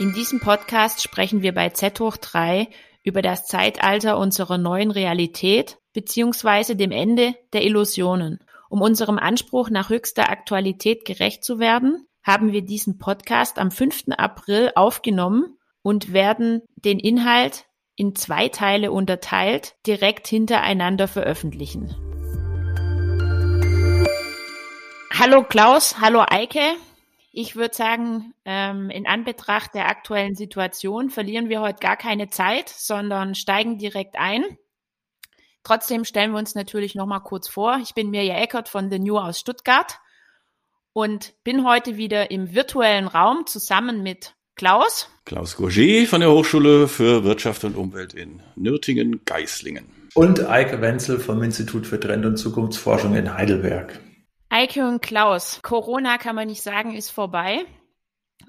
In diesem Podcast sprechen wir bei Z hoch 3 über das Zeitalter unserer neuen Realität beziehungsweise dem Ende der Illusionen. Um unserem Anspruch nach höchster Aktualität gerecht zu werden, haben wir diesen Podcast am 5. April aufgenommen und werden den Inhalt in zwei Teile unterteilt direkt hintereinander veröffentlichen. Hallo Klaus, hallo Eike. Ich würde sagen, ähm, in Anbetracht der aktuellen Situation verlieren wir heute gar keine Zeit, sondern steigen direkt ein. Trotzdem stellen wir uns natürlich noch mal kurz vor. Ich bin Mirja Eckert von The New aus Stuttgart und bin heute wieder im virtuellen Raum zusammen mit Klaus. Klaus Gourget von der Hochschule für Wirtschaft und Umwelt in Nürtingen-Geislingen. Und Eike Wenzel vom Institut für Trend- und Zukunftsforschung in Heidelberg. Eike und Klaus, Corona kann man nicht sagen, ist vorbei.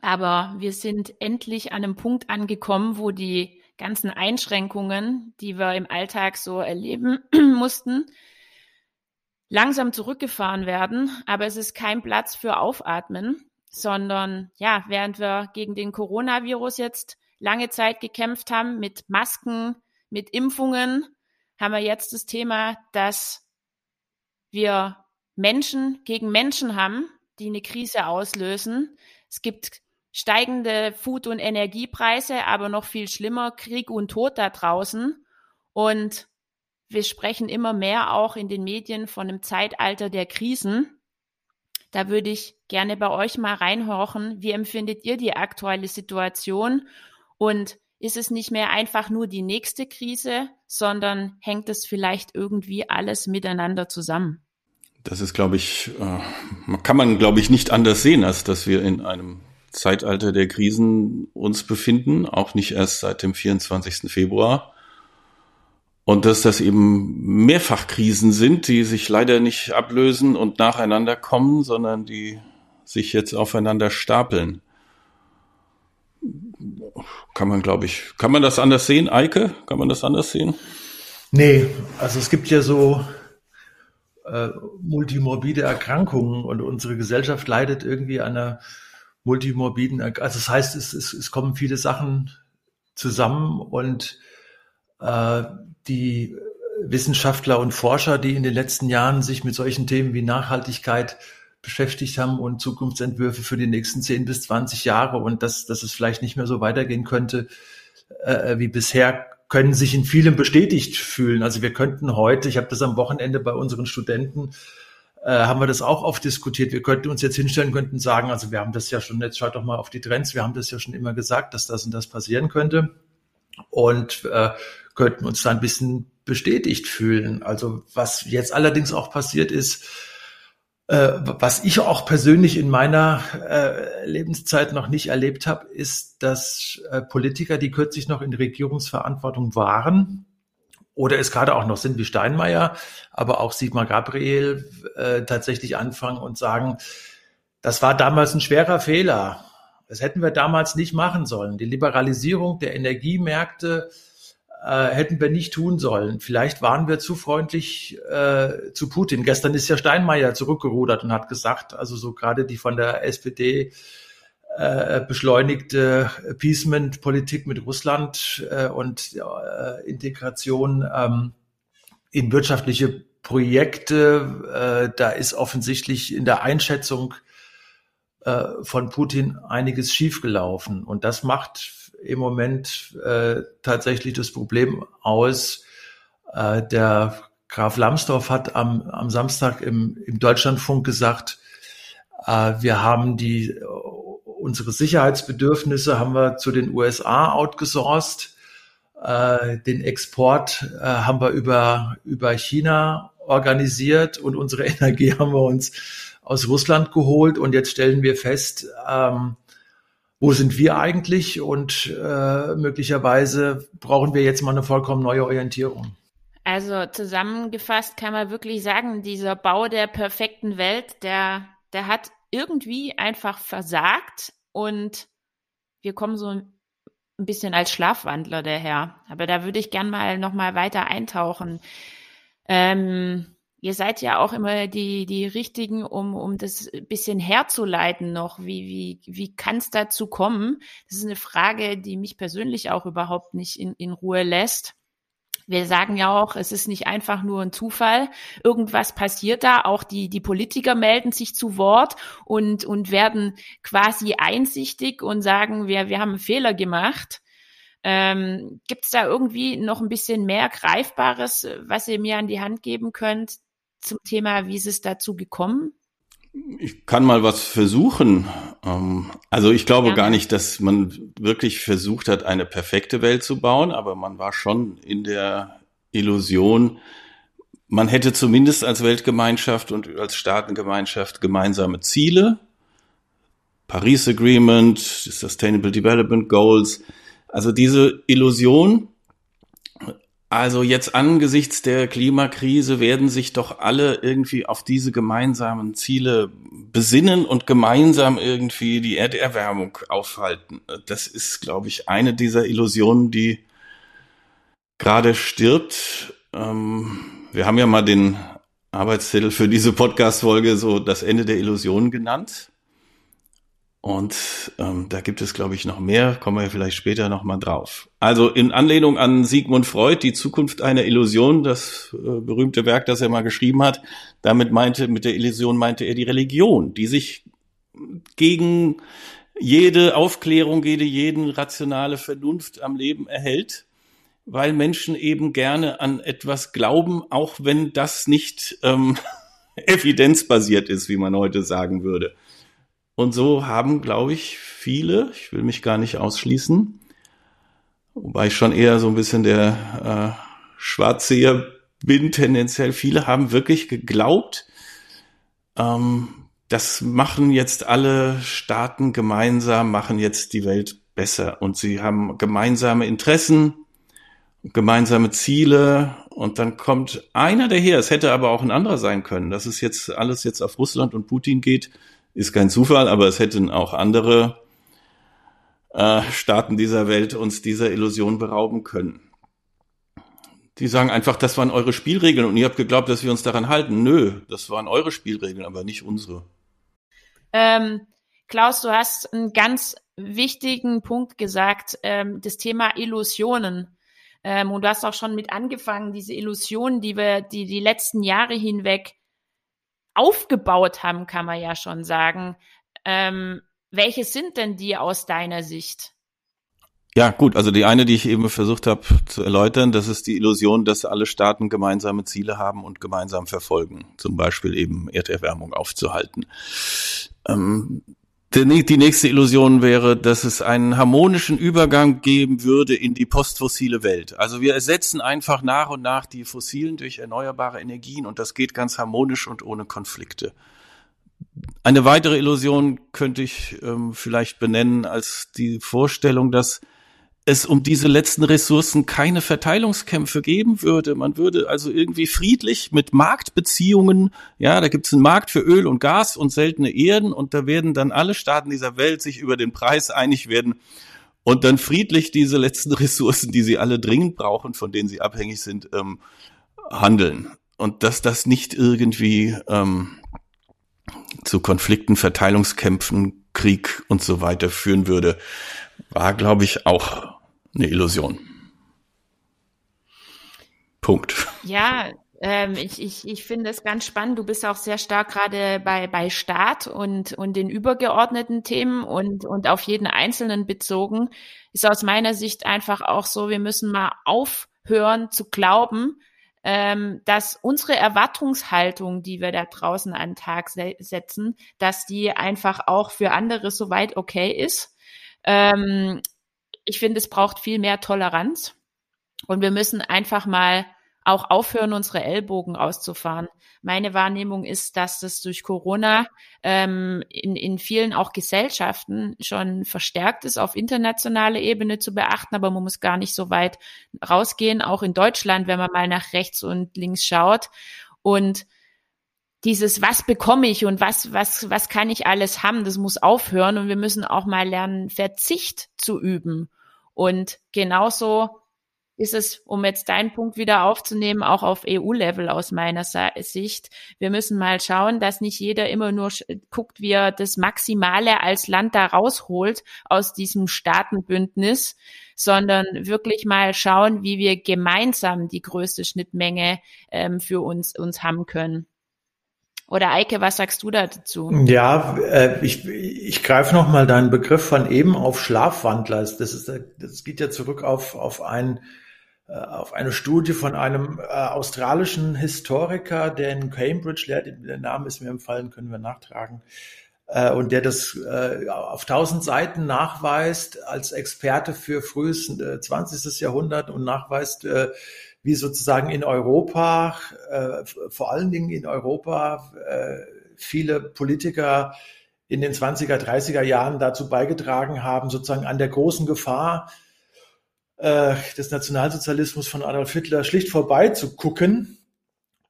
Aber wir sind endlich an einem Punkt angekommen, wo die ganzen Einschränkungen, die wir im Alltag so erleben mussten, langsam zurückgefahren werden. Aber es ist kein Platz für Aufatmen, sondern ja, während wir gegen den Coronavirus jetzt lange Zeit gekämpft haben mit Masken, mit Impfungen, haben wir jetzt das Thema, dass wir Menschen gegen Menschen haben, die eine Krise auslösen. Es gibt steigende Food- und Energiepreise, aber noch viel schlimmer, Krieg und Tod da draußen. Und wir sprechen immer mehr auch in den Medien von einem Zeitalter der Krisen. Da würde ich gerne bei euch mal reinhorchen. Wie empfindet ihr die aktuelle Situation? Und ist es nicht mehr einfach nur die nächste Krise, sondern hängt es vielleicht irgendwie alles miteinander zusammen? Das ist, glaube ich, äh, kann man, glaube ich, nicht anders sehen, als dass wir in einem Zeitalter der Krisen uns befinden, auch nicht erst seit dem 24. Februar. Und dass das eben Mehrfachkrisen sind, die sich leider nicht ablösen und nacheinander kommen, sondern die sich jetzt aufeinander stapeln. Kann man, glaube ich, kann man das anders sehen, Eike? Kann man das anders sehen? Nee, also es gibt ja so äh, multimorbide Erkrankungen und unsere Gesellschaft leidet irgendwie an einer multimorbiden, also das heißt, es, es, es kommen viele Sachen zusammen und äh, die Wissenschaftler und Forscher, die in den letzten Jahren sich mit solchen Themen wie Nachhaltigkeit beschäftigt haben und Zukunftsentwürfe für die nächsten 10 bis 20 Jahre und dass, dass es vielleicht nicht mehr so weitergehen könnte äh, wie bisher, können sich in vielem bestätigt fühlen. Also wir könnten heute, ich habe das am Wochenende bei unseren Studenten, äh, haben wir das auch oft diskutiert. Wir könnten uns jetzt hinstellen, könnten sagen, also wir haben das ja schon, jetzt schaut doch mal auf die Trends, wir haben das ja schon immer gesagt, dass das und das passieren könnte und äh, könnten uns da ein bisschen bestätigt fühlen. Also was jetzt allerdings auch passiert ist, äh, was ich auch persönlich in meiner äh, Lebenszeit noch nicht erlebt habe, ist, dass äh, Politiker, die kürzlich noch in Regierungsverantwortung waren oder es gerade auch noch sind wie Steinmeier, aber auch Sigmar Gabriel äh, tatsächlich anfangen und sagen, das war damals ein schwerer Fehler. Das hätten wir damals nicht machen sollen. Die Liberalisierung der Energiemärkte äh, hätten wir nicht tun sollen. Vielleicht waren wir zu freundlich äh, zu Putin. Gestern ist ja Steinmeier zurückgerudert und hat gesagt, also so gerade die von der SPD äh, beschleunigte Appeasement-Politik mit Russland äh, und äh, Integration ähm, in wirtschaftliche Projekte, äh, da ist offensichtlich in der Einschätzung äh, von Putin einiges schiefgelaufen. Und das macht im Moment äh, tatsächlich das Problem aus. Äh, der Graf Lambsdorff hat am, am Samstag im, im Deutschlandfunk gesagt, äh, wir haben die unsere Sicherheitsbedürfnisse haben wir zu den USA outgesourced. Äh, den Export äh, haben wir über, über China organisiert und unsere Energie haben wir uns aus Russland geholt. Und jetzt stellen wir fest, ähm, wo sind wir eigentlich und äh, möglicherweise brauchen wir jetzt mal eine vollkommen neue Orientierung. Also zusammengefasst kann man wirklich sagen, dieser Bau der perfekten Welt, der, der hat irgendwie einfach versagt und wir kommen so ein bisschen als Schlafwandler daher. Aber da würde ich gern mal noch mal weiter eintauchen. Ähm, ihr seid ja auch immer die, die Richtigen, um, um das bisschen herzuleiten noch. Wie, wie, wie kann es dazu kommen? Das ist eine Frage, die mich persönlich auch überhaupt nicht in, in Ruhe lässt. Wir sagen ja auch, es ist nicht einfach nur ein Zufall. Irgendwas passiert da. Auch die, die Politiker melden sich zu Wort und, und werden quasi einsichtig und sagen, wir, wir haben einen Fehler gemacht. Ähm, Gibt es da irgendwie noch ein bisschen mehr Greifbares, was ihr mir an die Hand geben könnt, zum Thema, wie ist es dazu gekommen? Ich kann mal was versuchen. Ähm, also ich glaube ja. gar nicht, dass man wirklich versucht hat, eine perfekte Welt zu bauen, aber man war schon in der Illusion, man hätte zumindest als Weltgemeinschaft und als Staatengemeinschaft gemeinsame Ziele. Paris Agreement, Sustainable Development Goals. Also diese Illusion, also jetzt angesichts der Klimakrise werden sich doch alle irgendwie auf diese gemeinsamen Ziele besinnen und gemeinsam irgendwie die Erderwärmung aufhalten. Das ist, glaube ich, eine dieser Illusionen, die gerade stirbt. Ähm, wir haben ja mal den Arbeitstitel für diese Podcast-Folge so das Ende der Illusionen genannt. Und ähm, da gibt es, glaube ich, noch mehr, kommen wir vielleicht später nochmal drauf. Also in Anlehnung an Sigmund Freud, die Zukunft einer Illusion, das äh, berühmte Werk, das er mal geschrieben hat, damit meinte, mit der Illusion meinte er die Religion, die sich gegen jede Aufklärung, jede jeden rationale Vernunft am Leben erhält, weil Menschen eben gerne an etwas glauben, auch wenn das nicht ähm, evidenzbasiert ist, wie man heute sagen würde. Und so haben, glaube ich, viele, ich will mich gar nicht ausschließen, wobei ich schon eher so ein bisschen der äh, Schwarzseher bin, tendenziell, viele haben wirklich geglaubt, ähm, das machen jetzt alle Staaten gemeinsam, machen jetzt die Welt besser. Und sie haben gemeinsame Interessen, gemeinsame Ziele. Und dann kommt einer daher, es hätte aber auch ein anderer sein können, dass es jetzt alles jetzt auf Russland und Putin geht, ist kein Zufall, aber es hätten auch andere äh, Staaten dieser Welt uns dieser Illusion berauben können. Die sagen einfach, das waren eure Spielregeln und ihr habt geglaubt, dass wir uns daran halten. Nö, das waren eure Spielregeln, aber nicht unsere. Ähm, Klaus, du hast einen ganz wichtigen Punkt gesagt, ähm, das Thema Illusionen. Ähm, und du hast auch schon mit angefangen, diese Illusionen, die wir die, die letzten Jahre hinweg aufgebaut haben, kann man ja schon sagen. Ähm, welche sind denn die aus deiner Sicht? Ja, gut, also die eine, die ich eben versucht habe zu erläutern, das ist die Illusion, dass alle Staaten gemeinsame Ziele haben und gemeinsam verfolgen, zum Beispiel eben Erderwärmung aufzuhalten. Ähm, die nächste Illusion wäre, dass es einen harmonischen Übergang geben würde in die postfossile Welt. Also wir ersetzen einfach nach und nach die fossilen durch erneuerbare Energien und das geht ganz harmonisch und ohne Konflikte. Eine weitere Illusion könnte ich ähm, vielleicht benennen als die Vorstellung, dass es um diese letzten Ressourcen keine Verteilungskämpfe geben würde. Man würde also irgendwie friedlich mit Marktbeziehungen, ja, da gibt es einen Markt für Öl und Gas und seltene Erden und da werden dann alle Staaten dieser Welt sich über den Preis einig werden und dann friedlich diese letzten Ressourcen, die sie alle dringend brauchen, von denen sie abhängig sind, ähm, handeln. Und dass das nicht irgendwie ähm, zu Konflikten, Verteilungskämpfen, Krieg und so weiter führen würde, war, glaube ich, auch eine Illusion. Punkt. Ja, ähm, ich, ich, ich finde es ganz spannend. Du bist auch sehr stark gerade bei, bei Staat und, und den übergeordneten Themen und, und auf jeden Einzelnen bezogen. Ist aus meiner Sicht einfach auch so, wir müssen mal aufhören zu glauben, ähm, dass unsere Erwartungshaltung, die wir da draußen an den Tag se setzen, dass die einfach auch für andere soweit okay ist. Ähm, ich finde, es braucht viel mehr Toleranz und wir müssen einfach mal auch aufhören, unsere Ellbogen auszufahren. Meine Wahrnehmung ist, dass das durch Corona ähm, in, in vielen auch Gesellschaften schon verstärkt ist, auf internationaler Ebene zu beachten, aber man muss gar nicht so weit rausgehen, auch in Deutschland, wenn man mal nach rechts und links schaut. Und dieses, was bekomme ich und was, was, was kann ich alles haben, das muss aufhören und wir müssen auch mal lernen, Verzicht zu üben. Und genauso ist es, um jetzt deinen Punkt wieder aufzunehmen, auch auf EU-Level aus meiner Sicht. Wir müssen mal schauen, dass nicht jeder immer nur guckt, wie er das Maximale als Land da rausholt aus diesem Staatenbündnis, sondern wirklich mal schauen, wie wir gemeinsam die größte Schnittmenge ähm, für uns, uns haben können. Oder Eike, was sagst du dazu? Ja, äh, ich, ich greife noch mal deinen Begriff von eben auf Schlafwandler. Das, ist, das geht ja zurück auf, auf, ein, äh, auf eine Studie von einem äh, australischen Historiker, der in Cambridge lehrt. Der Name ist mir empfallen, können wir nachtragen. Äh, und der das äh, auf tausend Seiten nachweist als Experte für frühes 20. Jahrhundert und nachweist, wie sozusagen in Europa, äh, vor allen Dingen in Europa, äh, viele Politiker in den 20er, 30er Jahren dazu beigetragen haben, sozusagen an der großen Gefahr äh, des Nationalsozialismus von Adolf Hitler schlicht vorbeizugucken,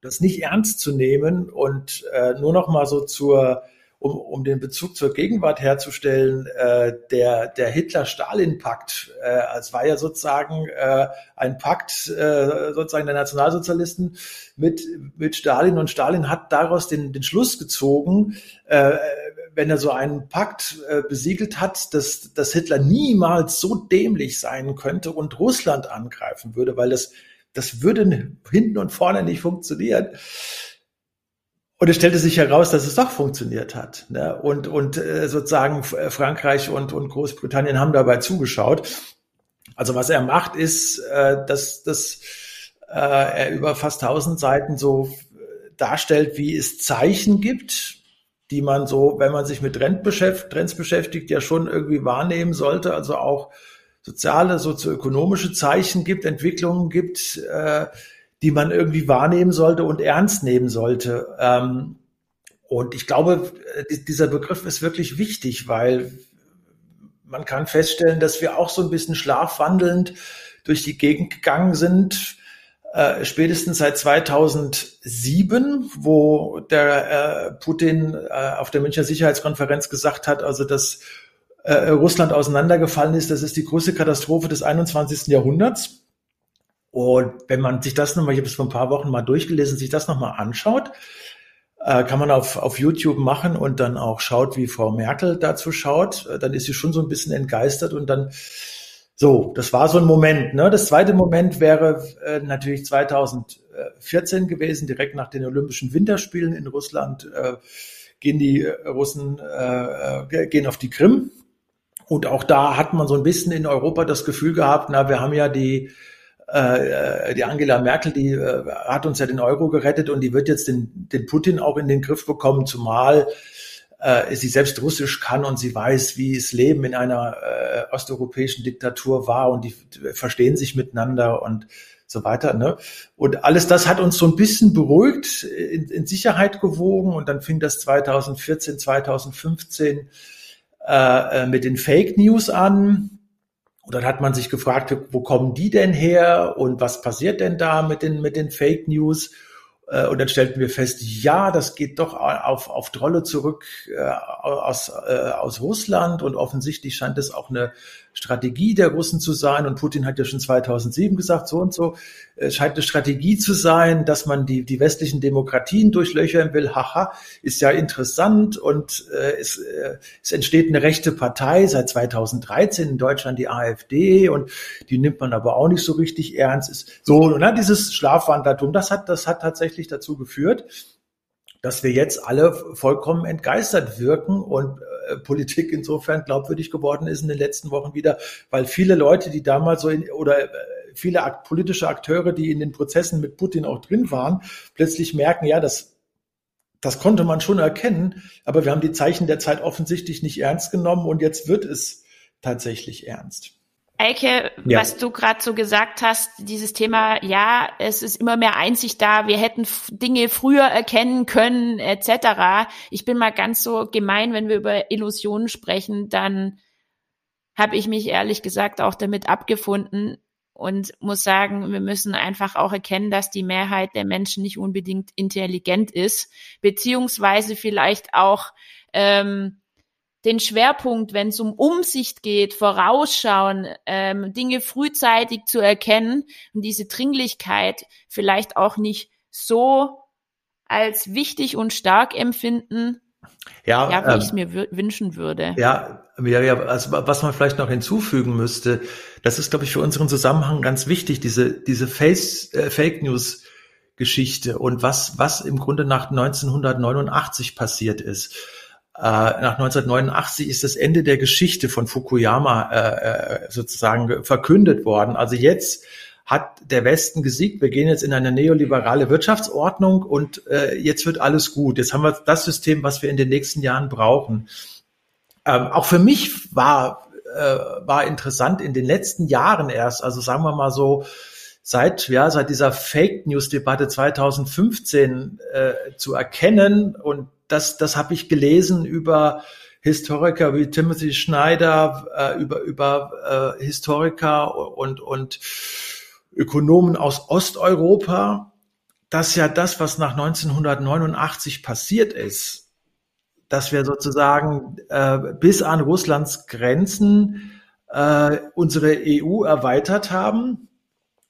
das nicht ernst zu nehmen und äh, nur noch mal so zur um, um den Bezug zur Gegenwart herzustellen, äh, der, der Hitler-Stalin-Pakt, äh, es war ja sozusagen äh, ein Pakt äh, sozusagen der Nationalsozialisten mit, mit Stalin und Stalin hat daraus den, den Schluss gezogen, äh, wenn er so einen Pakt äh, besiegelt hat, dass, dass Hitler niemals so dämlich sein könnte und Russland angreifen würde, weil das, das würde hinten und vorne nicht funktionieren. Und es stellte sich heraus, dass es doch funktioniert hat. Ne? Und, und äh, sozusagen äh, Frankreich und, und Großbritannien haben dabei zugeschaut. Also was er macht, ist, äh, dass, dass äh, er über fast tausend Seiten so darstellt, wie es Zeichen gibt, die man so, wenn man sich mit Trend beschäftigt, Trends beschäftigt, ja schon irgendwie wahrnehmen sollte. Also auch soziale, sozioökonomische Zeichen gibt, Entwicklungen gibt, äh, die man irgendwie wahrnehmen sollte und ernst nehmen sollte. Ähm, und ich glaube, äh, dieser Begriff ist wirklich wichtig, weil man kann feststellen, dass wir auch so ein bisschen schlafwandelnd durch die Gegend gegangen sind, äh, spätestens seit 2007, wo der äh, Putin äh, auf der Münchner Sicherheitskonferenz gesagt hat, also dass äh, Russland auseinandergefallen ist, das ist die größte Katastrophe des 21. Jahrhunderts. Und wenn man sich das nochmal, ich habe es vor ein paar Wochen mal durchgelesen, sich das nochmal anschaut, äh, kann man auf, auf YouTube machen und dann auch schaut, wie Frau Merkel dazu schaut, äh, dann ist sie schon so ein bisschen entgeistert und dann so, das war so ein Moment. Ne? Das zweite Moment wäre äh, natürlich 2014 gewesen, direkt nach den Olympischen Winterspielen in Russland äh, gehen die Russen äh, äh, gehen auf die Krim und auch da hat man so ein bisschen in Europa das Gefühl gehabt, na, wir haben ja die äh, die Angela Merkel, die äh, hat uns ja den Euro gerettet und die wird jetzt den, den Putin auch in den Griff bekommen, zumal äh, sie selbst Russisch kann und sie weiß, wie es Leben in einer äh, osteuropäischen Diktatur war und die verstehen sich miteinander und so weiter. Ne? Und alles das hat uns so ein bisschen beruhigt, in, in Sicherheit gewogen und dann fing das 2014, 2015 äh, äh, mit den Fake News an und dann hat man sich gefragt, wo kommen die denn her und was passiert denn da mit den, mit den Fake News? Äh, und dann stellten wir fest, ja, das geht doch auf, auf Trolle zurück äh, aus, äh, aus Russland und offensichtlich scheint es auch eine Strategie der Russen zu sein. Und Putin hat ja schon 2007 gesagt, so und so, es scheint eine Strategie zu sein, dass man die, die westlichen Demokratien durchlöchern will. Haha, ist ja interessant und äh, es, äh, es entsteht eine rechte Partei seit 2013 in Deutschland, die AfD, und die nimmt man aber auch nicht so richtig ernst. Ist so, ne, dieses Schlafwandlertum, das hat, das hat tatsächlich dazu geführt, dass wir jetzt alle vollkommen entgeistert wirken und äh, Politik insofern glaubwürdig geworden ist in den letzten Wochen wieder, weil viele Leute, die damals so in, oder äh, viele akt politische Akteure, die in den Prozessen mit Putin auch drin waren, plötzlich merken, ja, das das konnte man schon erkennen, aber wir haben die Zeichen der Zeit offensichtlich nicht ernst genommen und jetzt wird es tatsächlich ernst. Eike, ja. was du gerade so gesagt hast, dieses Thema, ja, es ist immer mehr Einsicht da, wir hätten Dinge früher erkennen können, etc. Ich bin mal ganz so gemein, wenn wir über Illusionen sprechen, dann habe ich mich ehrlich gesagt auch damit abgefunden und muss sagen, wir müssen einfach auch erkennen, dass die Mehrheit der Menschen nicht unbedingt intelligent ist, beziehungsweise vielleicht auch ähm, den Schwerpunkt, wenn es um Umsicht geht, Vorausschauen, ähm, Dinge frühzeitig zu erkennen und diese Dringlichkeit vielleicht auch nicht so als wichtig und stark empfinden, ja, ja wie ähm, ich es mir wünschen würde. Ja, ja, ja, also was man vielleicht noch hinzufügen müsste, das ist, glaube ich, für unseren Zusammenhang ganz wichtig, diese, diese Face, äh, Fake News Geschichte und was, was im Grunde nach 1989 passiert ist. Äh, nach 1989 ist das Ende der Geschichte von Fukuyama äh, äh, sozusagen verkündet worden. Also jetzt hat der Westen gesiegt. Wir gehen jetzt in eine neoliberale Wirtschaftsordnung und äh, jetzt wird alles gut. Jetzt haben wir das System, was wir in den nächsten Jahren brauchen. Ähm, auch für mich war, äh, war interessant in den letzten Jahren erst, also sagen wir mal so, seit, ja, seit dieser Fake News Debatte 2015 äh, zu erkennen. Und das, das habe ich gelesen über Historiker wie Timothy Schneider, äh, über, über äh, Historiker und, und Ökonomen aus Osteuropa, dass ja das, was nach 1989 passiert ist, dass wir sozusagen äh, bis an Russlands Grenzen äh, unsere EU erweitert haben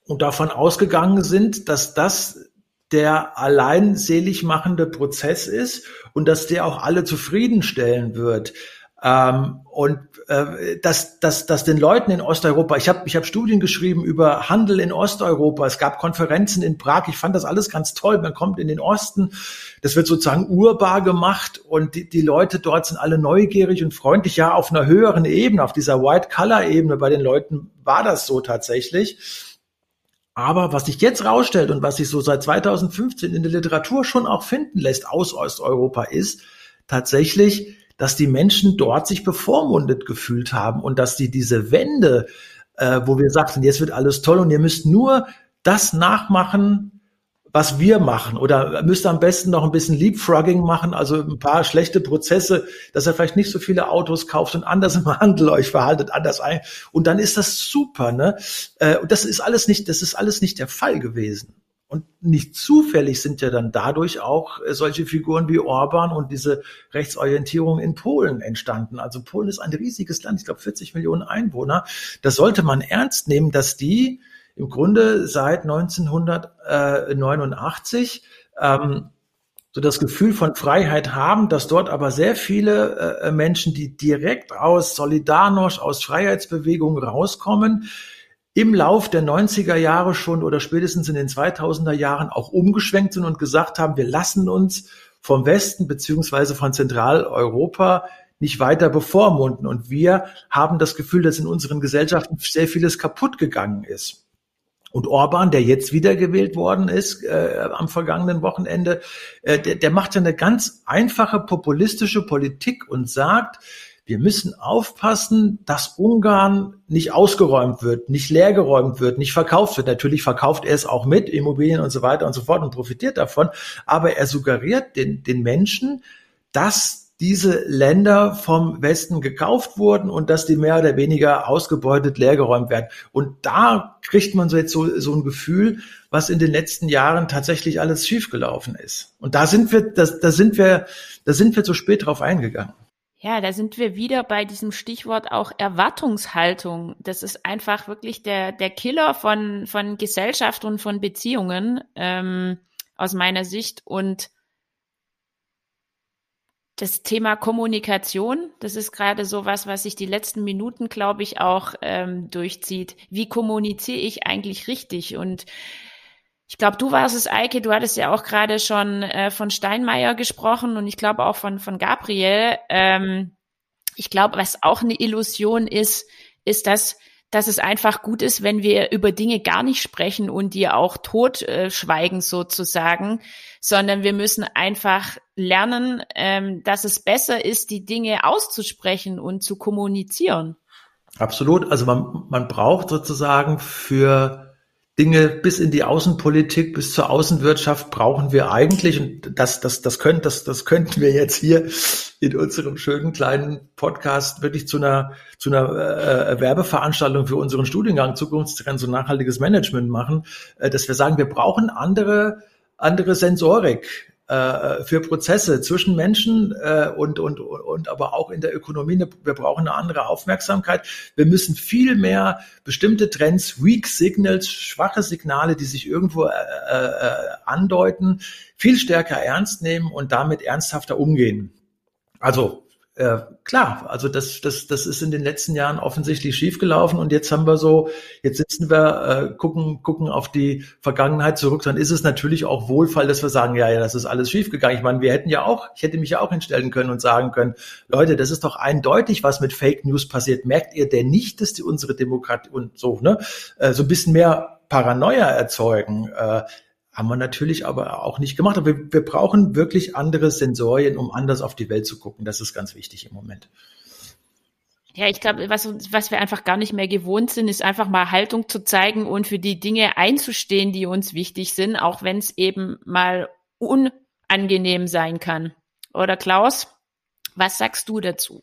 und davon ausgegangen sind, dass das der allein selig machende Prozess ist und dass der auch alle zufriedenstellen wird. Ähm, und äh, dass, dass, dass den Leuten in Osteuropa, ich habe ich hab Studien geschrieben über Handel in Osteuropa, es gab Konferenzen in Prag, ich fand das alles ganz toll, man kommt in den Osten, das wird sozusagen urbar gemacht und die, die Leute dort sind alle neugierig und freundlich, ja, auf einer höheren Ebene, auf dieser White-Color-Ebene bei den Leuten war das so tatsächlich. Aber was sich jetzt rausstellt und was sich so seit 2015 in der Literatur schon auch finden lässt aus Osteuropa ist tatsächlich, dass die Menschen dort sich bevormundet gefühlt haben und dass die diese Wende, äh, wo wir sagten, jetzt wird alles toll und ihr müsst nur das nachmachen, was wir machen oder müsst am besten noch ein bisschen Leapfrogging machen, also ein paar schlechte Prozesse, dass ihr vielleicht nicht so viele Autos kauft und anders im Handel euch verhaltet, anders ein und dann ist das super, ne? Äh, und das ist alles nicht, das ist alles nicht der Fall gewesen. Und nicht zufällig sind ja dann dadurch auch äh, solche Figuren wie Orban und diese Rechtsorientierung in Polen entstanden. Also Polen ist ein riesiges Land, ich glaube 40 Millionen Einwohner. Das sollte man ernst nehmen, dass die im Grunde seit 1989 ähm, so das Gefühl von Freiheit haben, dass dort aber sehr viele äh, Menschen, die direkt aus Solidarność, aus Freiheitsbewegungen rauskommen, im Lauf der 90er Jahre schon oder spätestens in den 2000er Jahren auch umgeschwenkt sind und gesagt haben, wir lassen uns vom Westen beziehungsweise von Zentraleuropa nicht weiter bevormunden. Und wir haben das Gefühl, dass in unseren Gesellschaften sehr vieles kaputt gegangen ist. Und Orban, der jetzt wiedergewählt worden ist äh, am vergangenen Wochenende, äh, der, der macht eine ganz einfache populistische Politik und sagt, wir müssen aufpassen, dass Ungarn nicht ausgeräumt wird, nicht leergeräumt wird, nicht verkauft wird. Natürlich verkauft er es auch mit, Immobilien und so weiter und so fort und profitiert davon. Aber er suggeriert den, den Menschen, dass diese Länder vom Westen gekauft wurden und dass die mehr oder weniger ausgebeutet, leergeräumt werden. Und da kriegt man so jetzt so, so ein Gefühl, was in den letzten Jahren tatsächlich alles schiefgelaufen ist. Und da sind wir, da, da sind wir, da sind wir zu spät drauf eingegangen. Ja, da sind wir wieder bei diesem Stichwort auch Erwartungshaltung. Das ist einfach wirklich der, der Killer von, von Gesellschaft und von Beziehungen ähm, aus meiner Sicht. Und das Thema Kommunikation, das ist gerade so was, was sich die letzten Minuten, glaube ich, auch ähm, durchzieht. Wie kommuniziere ich eigentlich richtig? Und ich glaube, du warst es, Eike, du hattest ja auch gerade schon äh, von Steinmeier gesprochen und ich glaube auch von, von Gabriel. Ähm, ich glaube, was auch eine Illusion ist, ist, dass, dass es einfach gut ist, wenn wir über Dinge gar nicht sprechen und die auch tot äh, sozusagen, sondern wir müssen einfach lernen, ähm, dass es besser ist, die Dinge auszusprechen und zu kommunizieren. Absolut. Also man, man braucht sozusagen für Dinge bis in die Außenpolitik, bis zur Außenwirtschaft brauchen wir eigentlich, und das, das, das, können, das, das könnten wir jetzt hier in unserem schönen kleinen Podcast wirklich zu einer, zu einer äh, Werbeveranstaltung für unseren Studiengang Zukunftstrends und nachhaltiges Management machen, äh, dass wir sagen, wir brauchen andere, andere Sensorik äh, für Prozesse zwischen Menschen äh, und, und, und aber auch in der Ökonomie. Wir brauchen eine andere Aufmerksamkeit. Wir müssen viel mehr bestimmte Trends, Weak Signals, schwache Signale, die sich irgendwo äh, äh, andeuten, viel stärker ernst nehmen und damit ernsthafter umgehen. Also äh, klar, also das, das, das ist in den letzten Jahren offensichtlich schiefgelaufen und jetzt haben wir so, jetzt sitzen wir, äh, gucken, gucken auf die Vergangenheit zurück, dann ist es natürlich auch Wohlfall, dass wir sagen, ja, ja, das ist alles schiefgegangen. Ich meine, wir hätten ja auch, ich hätte mich ja auch hinstellen können und sagen können, Leute, das ist doch eindeutig, was mit Fake News passiert. Merkt ihr denn nicht, dass die unsere Demokratie und so, ne, äh, so ein bisschen mehr Paranoia erzeugen? Äh, haben wir natürlich aber auch nicht gemacht. Aber wir, wir brauchen wirklich andere Sensorien, um anders auf die Welt zu gucken. Das ist ganz wichtig im Moment. Ja, ich glaube, was, was wir einfach gar nicht mehr gewohnt sind, ist einfach mal Haltung zu zeigen und für die Dinge einzustehen, die uns wichtig sind, auch wenn es eben mal unangenehm sein kann. Oder Klaus, was sagst du dazu?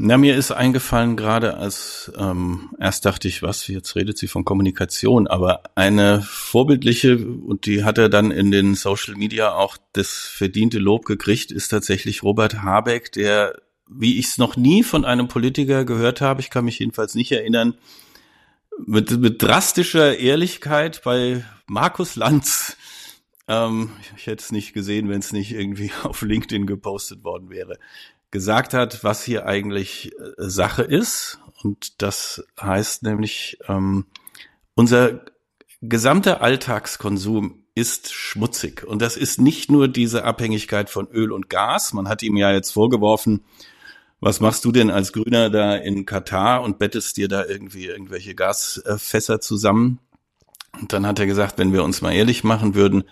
Na, mir ist eingefallen gerade als ähm, erst dachte ich, was, jetzt redet sie von Kommunikation, aber eine vorbildliche, und die hat er dann in den Social Media auch das verdiente Lob gekriegt, ist tatsächlich Robert Habeck, der, wie ich es noch nie von einem Politiker gehört habe, ich kann mich jedenfalls nicht erinnern, mit, mit drastischer Ehrlichkeit bei Markus Lanz ähm, ich hätte es nicht gesehen, wenn es nicht irgendwie auf LinkedIn gepostet worden wäre gesagt hat, was hier eigentlich äh, Sache ist. Und das heißt nämlich, ähm, unser gesamter Alltagskonsum ist schmutzig. Und das ist nicht nur diese Abhängigkeit von Öl und Gas. Man hat ihm ja jetzt vorgeworfen, was machst du denn als Grüner da in Katar und bettest dir da irgendwie irgendwelche Gasfässer zusammen? Und dann hat er gesagt, wenn wir uns mal ehrlich machen würden,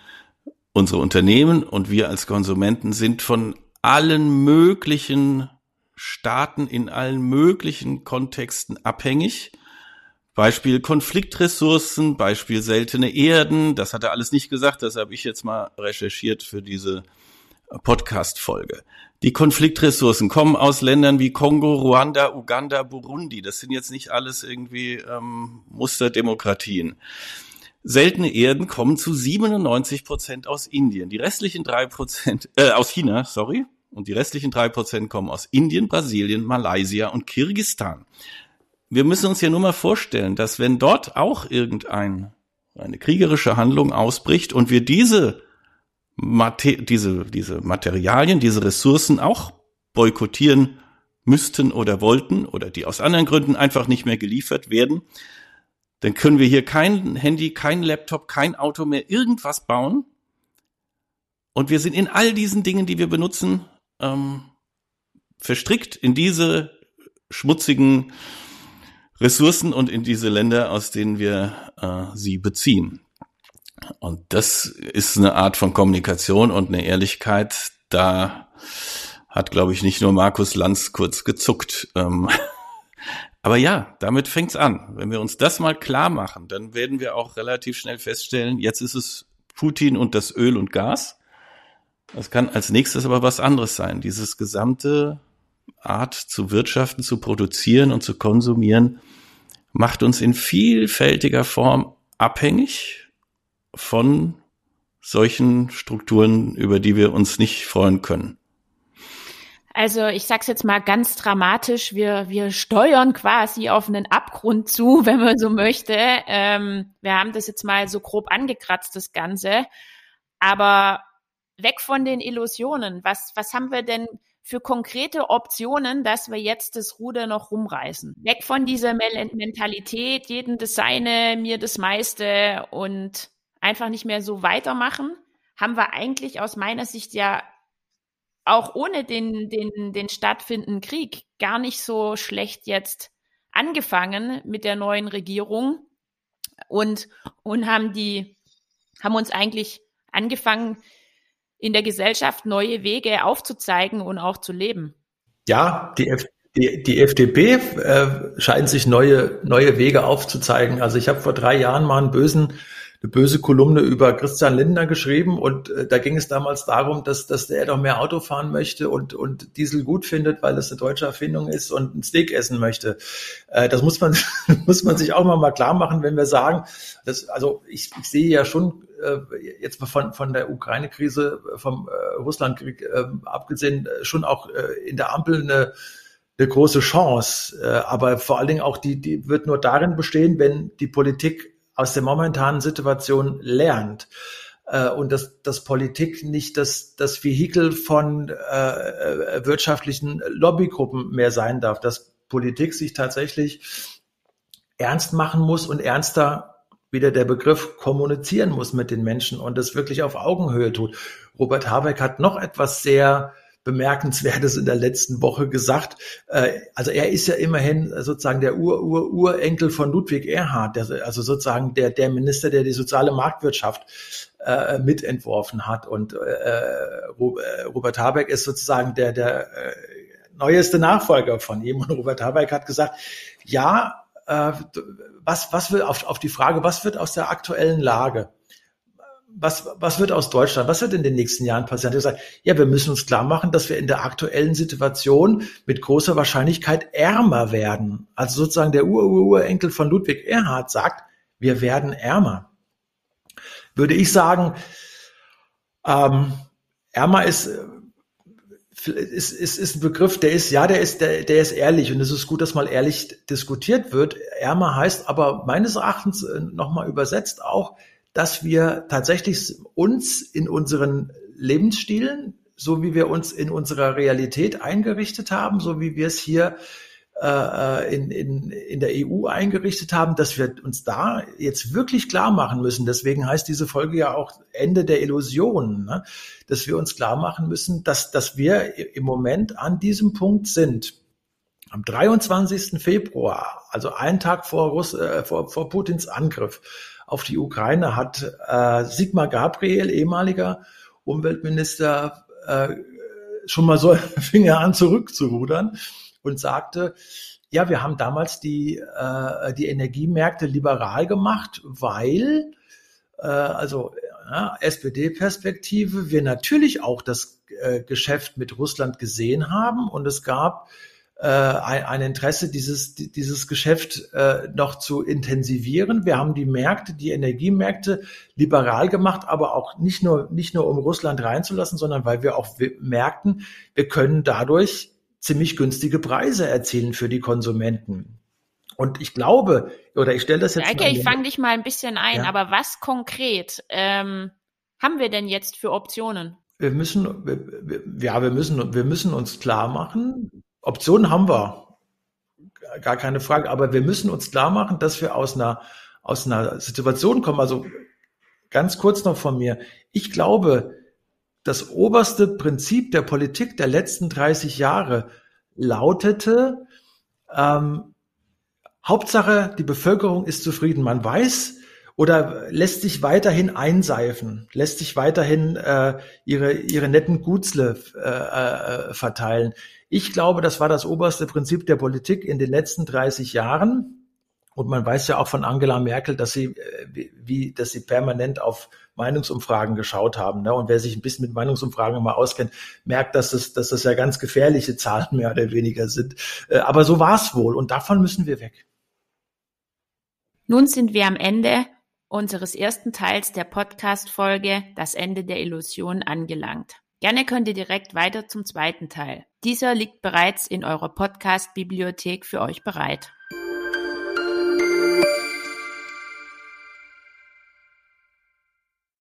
unsere Unternehmen und wir als Konsumenten sind von allen möglichen Staaten in allen möglichen Kontexten abhängig. Beispiel Konfliktressourcen, Beispiel seltene Erden, das hat er alles nicht gesagt, das habe ich jetzt mal recherchiert für diese Podcast-Folge. Die Konfliktressourcen kommen aus Ländern wie Kongo, Ruanda, Uganda, Burundi. Das sind jetzt nicht alles irgendwie ähm, Musterdemokratien. Seltene Erden kommen zu 97 Prozent aus Indien. Die restlichen drei Prozent, äh, aus China, sorry, und die restlichen drei Prozent kommen aus Indien, Brasilien, Malaysia und Kirgistan. Wir müssen uns ja nur mal vorstellen, dass wenn dort auch irgendein eine kriegerische Handlung ausbricht und wir diese Mater diese diese Materialien, diese Ressourcen auch boykottieren müssten oder wollten oder die aus anderen Gründen einfach nicht mehr geliefert werden, dann können wir hier kein Handy, kein Laptop, kein Auto mehr irgendwas bauen. Und wir sind in all diesen Dingen, die wir benutzen, ähm, verstrickt in diese schmutzigen Ressourcen und in diese Länder, aus denen wir äh, sie beziehen. Und das ist eine Art von Kommunikation und eine Ehrlichkeit, da hat, glaube ich, nicht nur Markus Lanz kurz gezuckt. Ähm, aber ja, damit fängt's an. Wenn wir uns das mal klar machen, dann werden wir auch relativ schnell feststellen, jetzt ist es Putin und das Öl und Gas. Das kann als nächstes aber was anderes sein. Dieses gesamte Art zu wirtschaften, zu produzieren und zu konsumieren macht uns in vielfältiger Form abhängig von solchen Strukturen, über die wir uns nicht freuen können. Also ich sag's jetzt mal ganz dramatisch, wir, wir steuern quasi auf einen Abgrund zu, wenn man so möchte. Ähm, wir haben das jetzt mal so grob angekratzt, das Ganze. Aber weg von den Illusionen. Was, was haben wir denn für konkrete Optionen, dass wir jetzt das Ruder noch rumreißen? Weg von dieser Mentalität, jeden das Seine, mir das meiste und einfach nicht mehr so weitermachen, haben wir eigentlich aus meiner Sicht ja auch ohne den, den, den stattfindenden Krieg gar nicht so schlecht jetzt angefangen mit der neuen Regierung und, und haben die, haben uns eigentlich angefangen, in der Gesellschaft neue Wege aufzuzeigen und auch zu leben. Ja, die, F die, die FDP äh, scheint sich neue, neue Wege aufzuzeigen. Also ich habe vor drei Jahren mal einen bösen eine böse Kolumne über Christian Lindner geschrieben und äh, da ging es damals darum, dass, dass der doch mehr Auto fahren möchte und, und Diesel gut findet, weil das eine deutsche Erfindung ist und ein Steak essen möchte. Äh, das muss man, muss man sich auch mal, mal klar machen, wenn wir sagen, dass, also ich, ich sehe ja schon äh, jetzt von, von der Ukraine-Krise, vom äh, Russland-Krieg äh, abgesehen, äh, schon auch äh, in der Ampel eine eine große Chance. Äh, aber vor allen Dingen auch die, die wird nur darin bestehen, wenn die Politik aus der momentanen Situation lernt äh, und dass, dass Politik nicht das, das Vehikel von äh, wirtschaftlichen Lobbygruppen mehr sein darf, dass Politik sich tatsächlich ernst machen muss und ernster wieder der Begriff kommunizieren muss mit den Menschen und das wirklich auf Augenhöhe tut. Robert Habeck hat noch etwas sehr Bemerkenswertes in der letzten Woche gesagt. Äh, also er ist ja immerhin sozusagen der Ur-Ur-Urenkel von Ludwig Erhard, also sozusagen der, der Minister, der die soziale Marktwirtschaft äh, mitentworfen hat. Und äh, äh Robert Habeck ist sozusagen der, der äh, neueste Nachfolger von ihm. Und Robert Habeck hat gesagt, ja, äh, was, was wird auf, auf die Frage, was wird aus der aktuellen Lage? Was, was wird aus Deutschland? Was wird in den nächsten Jahren passieren? Er sagt, ja, wir müssen uns klar machen, dass wir in der aktuellen Situation mit großer Wahrscheinlichkeit ärmer werden. Also sozusagen der Ur-Ur-Urenkel von Ludwig Erhard sagt, wir werden ärmer. Würde ich sagen, ähm, ärmer ist, ist, ist, ist ein Begriff, der ist, ja, der ist, der, der ist ehrlich und es ist gut, dass mal ehrlich diskutiert wird. Ärmer heißt aber meines Erachtens äh, nochmal übersetzt auch, dass wir tatsächlich uns in unseren Lebensstilen, so wie wir uns in unserer Realität eingerichtet haben, so wie wir es hier äh, in, in, in der EU eingerichtet haben, dass wir uns da jetzt wirklich klar machen müssen. Deswegen heißt diese Folge ja auch Ende der Illusionen, ne? dass wir uns klar machen müssen, dass, dass wir im Moment an diesem Punkt sind. Am 23. Februar, also einen Tag vor, Russ, äh, vor, vor Putins Angriff, auf die Ukraine hat äh, Sigmar Gabriel, ehemaliger Umweltminister, äh, schon mal so Finger an zurückzurudern und sagte, ja, wir haben damals die, äh, die Energiemärkte liberal gemacht, weil, äh, also ja, SPD-Perspektive, wir natürlich auch das äh, Geschäft mit Russland gesehen haben und es gab äh, ein, ein Interesse, dieses, dieses Geschäft äh, noch zu intensivieren. Wir haben die Märkte, die Energiemärkte liberal gemacht, aber auch nicht nur, nicht nur um Russland reinzulassen, sondern weil wir auch merkten, wir können dadurch ziemlich günstige Preise erzielen für die Konsumenten. Und ich glaube, oder ich stelle das jetzt okay, ich fange dich mal ein bisschen ein, ja. aber was konkret ähm, haben wir denn jetzt für Optionen? Wir müssen, ja, wir müssen, wir müssen uns klar machen, Optionen haben wir, gar keine Frage, aber wir müssen uns klar machen, dass wir aus einer, aus einer Situation kommen. Also ganz kurz noch von mir. Ich glaube, das oberste Prinzip der Politik der letzten 30 Jahre lautete, ähm, Hauptsache, die Bevölkerung ist zufrieden. Man weiß oder lässt sich weiterhin einseifen, lässt sich weiterhin äh, ihre, ihre netten Gutsle äh, äh, verteilen. Ich glaube, das war das oberste Prinzip der Politik in den letzten 30 Jahren. Und man weiß ja auch von Angela Merkel, dass sie, äh, wie, dass sie permanent auf Meinungsumfragen geschaut haben. Ne? Und wer sich ein bisschen mit Meinungsumfragen mal auskennt, merkt, dass das, dass das ja ganz gefährliche Zahlen mehr oder weniger sind. Äh, aber so war es wohl. Und davon müssen wir weg. Nun sind wir am Ende unseres ersten Teils der Podcast-Folge Das Ende der Illusion angelangt. Gerne könnt ihr direkt weiter zum zweiten Teil. Dieser liegt bereits in eurer Podcast-Bibliothek für euch bereit.